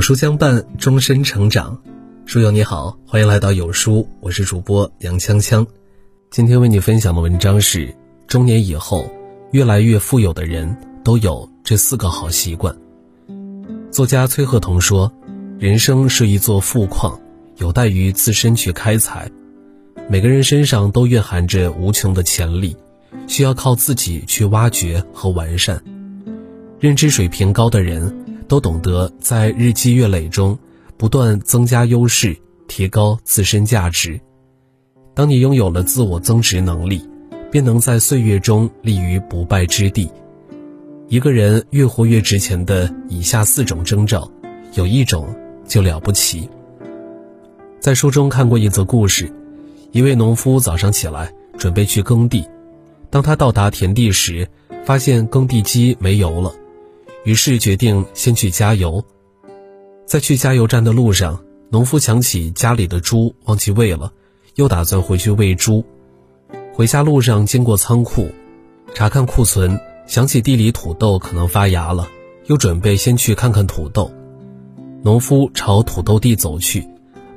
有书相伴，终身成长。书友你好，欢迎来到有书，我是主播杨锵锵。今天为你分享的文章是：中年以后，越来越富有的人都有这四个好习惯。作家崔鹤同说：“人生是一座富矿，有待于自身去开采。每个人身上都蕴含着无穷的潜力，需要靠自己去挖掘和完善。认知水平高的人。”都懂得在日积月累中不断增加优势，提高自身价值。当你拥有了自我增值能力，便能在岁月中立于不败之地。一个人越活越值钱的以下四种征兆，有一种就了不起。在书中看过一则故事，一位农夫早上起来准备去耕地，当他到达田地时，发现耕地机没油了。于是决定先去加油。在去加油站的路上，农夫想起家里的猪忘记喂了，又打算回去喂猪。回家路上经过仓库，查看库存，想起地里土豆可能发芽了，又准备先去看看土豆。农夫朝土豆地走去，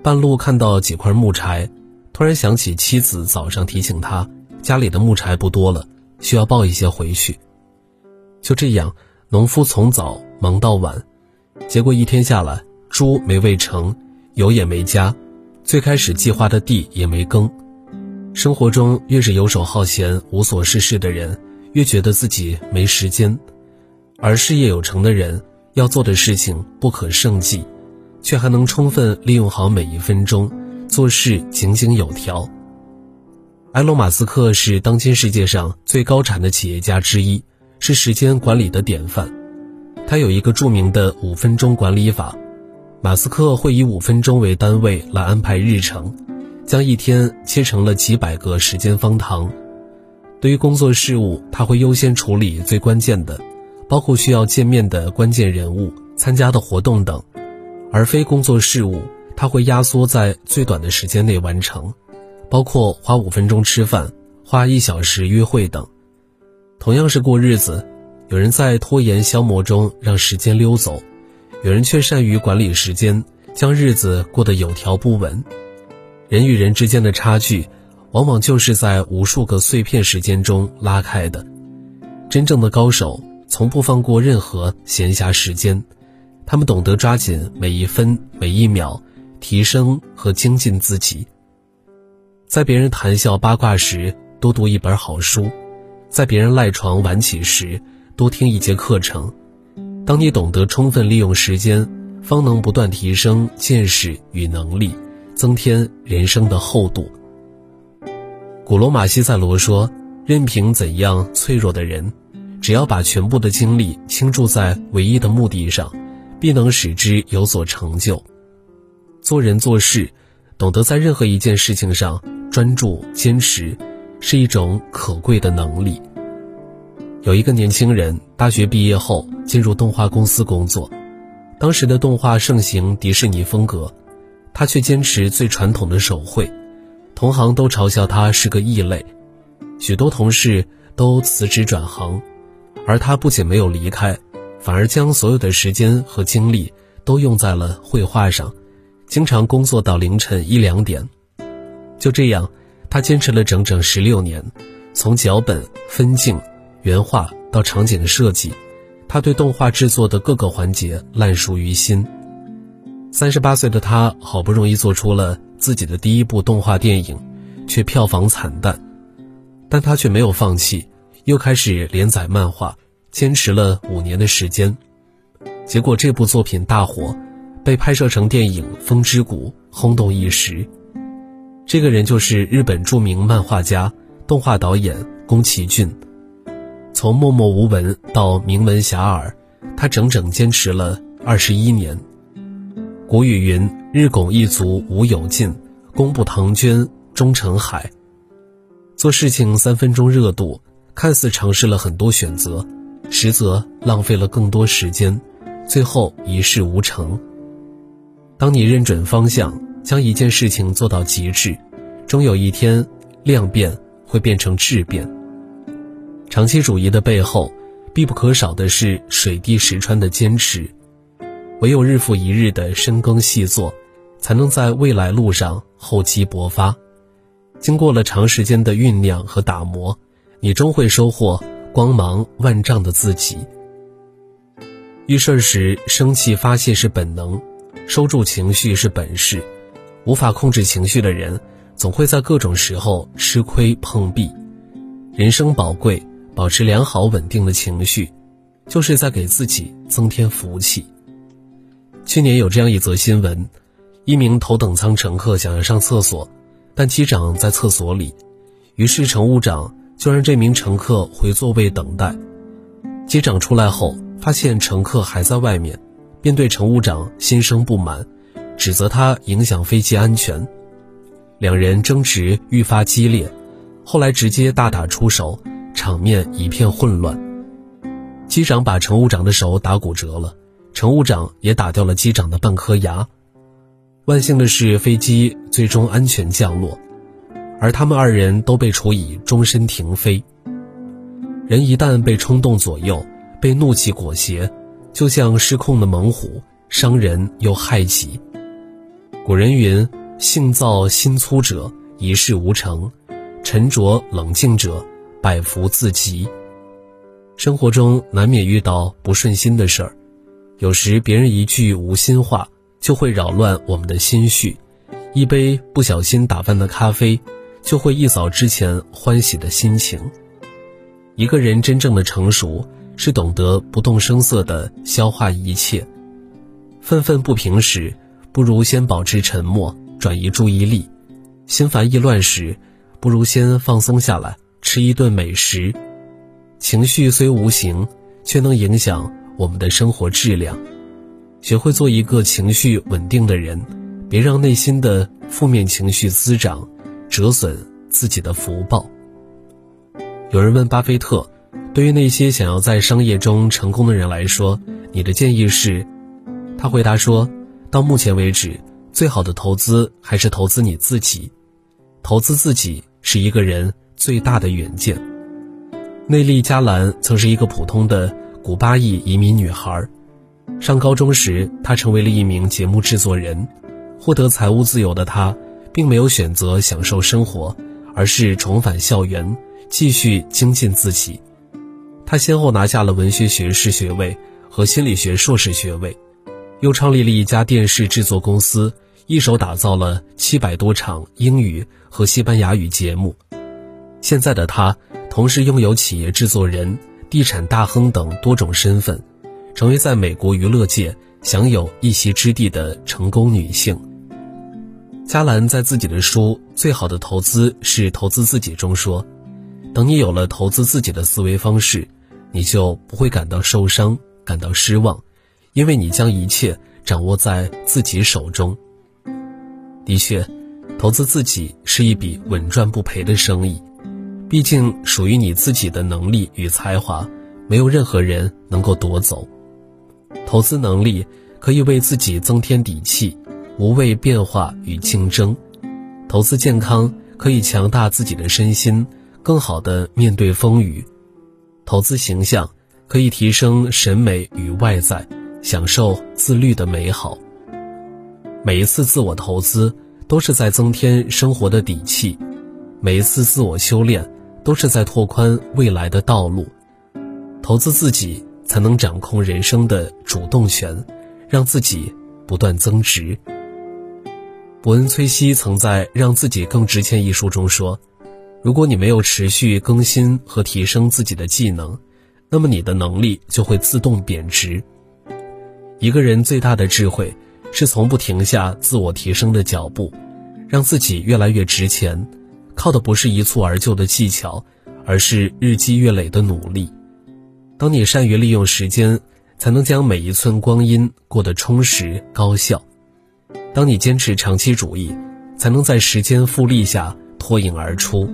半路看到几块木柴，突然想起妻子早上提醒他，家里的木柴不多了，需要抱一些回去。就这样。农夫从早忙到晚，结果一天下来，猪没喂成，油也没加，最开始计划的地也没耕。生活中越是游手好闲、无所事事的人，越觉得自己没时间；而事业有成的人，要做的事情不可胜计，却还能充分利用好每一分钟，做事井井有条。埃隆·马斯克是当今世界上最高产的企业家之一。是时间管理的典范，他有一个著名的五分钟管理法。马斯克会以五分钟为单位来安排日程，将一天切成了几百个时间方糖。对于工作事务，他会优先处理最关键的，包括需要见面的关键人物、参加的活动等；而非工作事务，他会压缩在最短的时间内完成，包括花五分钟吃饭、花一小时约会等。同样是过日子，有人在拖延消磨中让时间溜走，有人却善于管理时间，将日子过得有条不紊。人与人之间的差距，往往就是在无数个碎片时间中拉开的。真正的高手从不放过任何闲暇时间，他们懂得抓紧每一分每一秒，提升和精进自己。在别人谈笑八卦时，多读一本好书。在别人赖床晚起时，多听一节课程。当你懂得充分利用时间，方能不断提升见识与能力，增添人生的厚度。古罗马西塞罗说：“任凭怎样脆弱的人，只要把全部的精力倾注在唯一的目的上，必能使之有所成就。”做人做事，懂得在任何一件事情上专注坚持。是一种可贵的能力。有一个年轻人大学毕业后进入动画公司工作，当时的动画盛行迪士尼风格，他却坚持最传统的手绘，同行都嘲笑他是个异类，许多同事都辞职转行，而他不仅没有离开，反而将所有的时间和精力都用在了绘画上，经常工作到凌晨一两点。就这样。他坚持了整整十六年，从脚本、分镜、原画到场景的设计，他对动画制作的各个环节烂熟于心。三十八岁的他好不容易做出了自己的第一部动画电影，却票房惨淡，但他却没有放弃，又开始连载漫画，坚持了五年的时间，结果这部作品大火，被拍摄成电影《风之谷》，轰动一时。这个人就是日本著名漫画家、动画导演宫崎骏。从默默无闻到名闻遐迩，他整整坚持了二十一年。古语云：“日拱一卒无有尽，功不唐捐终成海。”做事情三分钟热度，看似尝试了很多选择，实则浪费了更多时间，最后一事无成。当你认准方向。将一件事情做到极致，终有一天，量变会变成质变。长期主义的背后，必不可少的是水滴石穿的坚持。唯有日复一日的深耕细作，才能在未来路上厚积薄发。经过了长时间的酝酿和打磨，你终会收获光芒万丈的自己。遇事时生气发泄是本能，收住情绪是本事。无法控制情绪的人，总会在各种时候吃亏碰壁。人生宝贵，保持良好稳定的情绪，就是在给自己增添福气。去年有这样一则新闻：一名头等舱乘客想要上厕所，但机长在厕所里，于是乘务长就让这名乘客回座位等待。机长出来后。发现乘客还在外面，便对乘务长心生不满，指责他影响飞机安全。两人争执愈发激烈，后来直接大打出手，场面一片混乱。机长把乘务长的手打骨折了，乘务长也打掉了机长的半颗牙。万幸的是，飞机最终安全降落，而他们二人都被处以终身停飞。人一旦被冲动左右，被怒气裹挟，就像失控的猛虎，伤人又害己。古人云：“性躁心粗者一事无成，沉着冷静者百福自集。”生活中难免遇到不顺心的事儿，有时别人一句无心话就会扰乱我们的心绪，一杯不小心打翻的咖啡就会一扫之前欢喜的心情。一个人真正的成熟。是懂得不动声色地消化一切，愤愤不平时，不如先保持沉默，转移注意力；心烦意乱时，不如先放松下来，吃一顿美食。情绪虽无形，却能影响我们的生活质量。学会做一个情绪稳定的人，别让内心的负面情绪滋长，折损自己的福报。有人问巴菲特。对于那些想要在商业中成功的人来说，你的建议是？他回答说：“到目前为止，最好的投资还是投资你自己。投资自己是一个人最大的远见。”内利加兰曾是一个普通的古巴裔移民女孩，上高中时，她成为了一名节目制作人。获得财务自由的她，并没有选择享受生活，而是重返校园，继续精进自己。他先后拿下了文学学士学位和心理学硕士学位，又创立了一家电视制作公司，一手打造了七百多场英语和西班牙语节目。现在的他，同时拥有企业制作人、地产大亨等多种身份，成为在美国娱乐界享有一席之地的成功女性。加兰在自己的书《最好的投资是投资自己》中说：“等你有了投资自己的思维方式。”你就不会感到受伤、感到失望，因为你将一切掌握在自己手中。的确，投资自己是一笔稳赚不赔的生意，毕竟属于你自己的能力与才华，没有任何人能够夺走。投资能力可以为自己增添底气，无畏变化与竞争；投资健康可以强大自己的身心，更好地面对风雨。投资形象可以提升审美与外在，享受自律的美好。每一次自我投资都是在增添生活的底气，每一次自我修炼都是在拓宽未来的道路。投资自己，才能掌控人生的主动权，让自己不断增值。伯恩·崔西曾在《让自己更值钱》一书中说。如果你没有持续更新和提升自己的技能，那么你的能力就会自动贬值。一个人最大的智慧是从不停下自我提升的脚步，让自己越来越值钱。靠的不是一蹴而就的技巧，而是日积月累的努力。当你善于利用时间，才能将每一寸光阴过得充实高效。当你坚持长期主义，才能在时间复利下脱颖而出。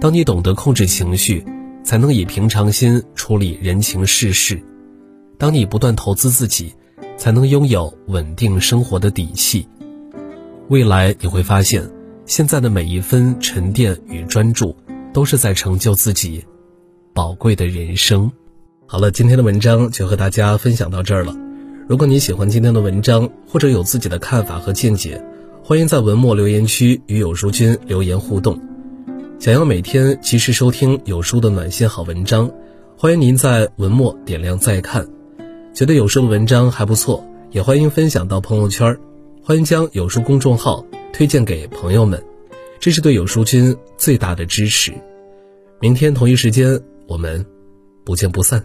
当你懂得控制情绪，才能以平常心处理人情世事；当你不断投资自己，才能拥有稳定生活的底气。未来你会发现，现在的每一分沉淀与专注，都是在成就自己宝贵的人生。好了，今天的文章就和大家分享到这儿了。如果你喜欢今天的文章，或者有自己的看法和见解，欢迎在文末留言区与有书君留言互动。想要每天及时收听有书的暖心好文章，欢迎您在文末点亮再看。觉得有书的文章还不错，也欢迎分享到朋友圈。欢迎将有书公众号推荐给朋友们，这是对有书君最大的支持。明天同一时间，我们不见不散。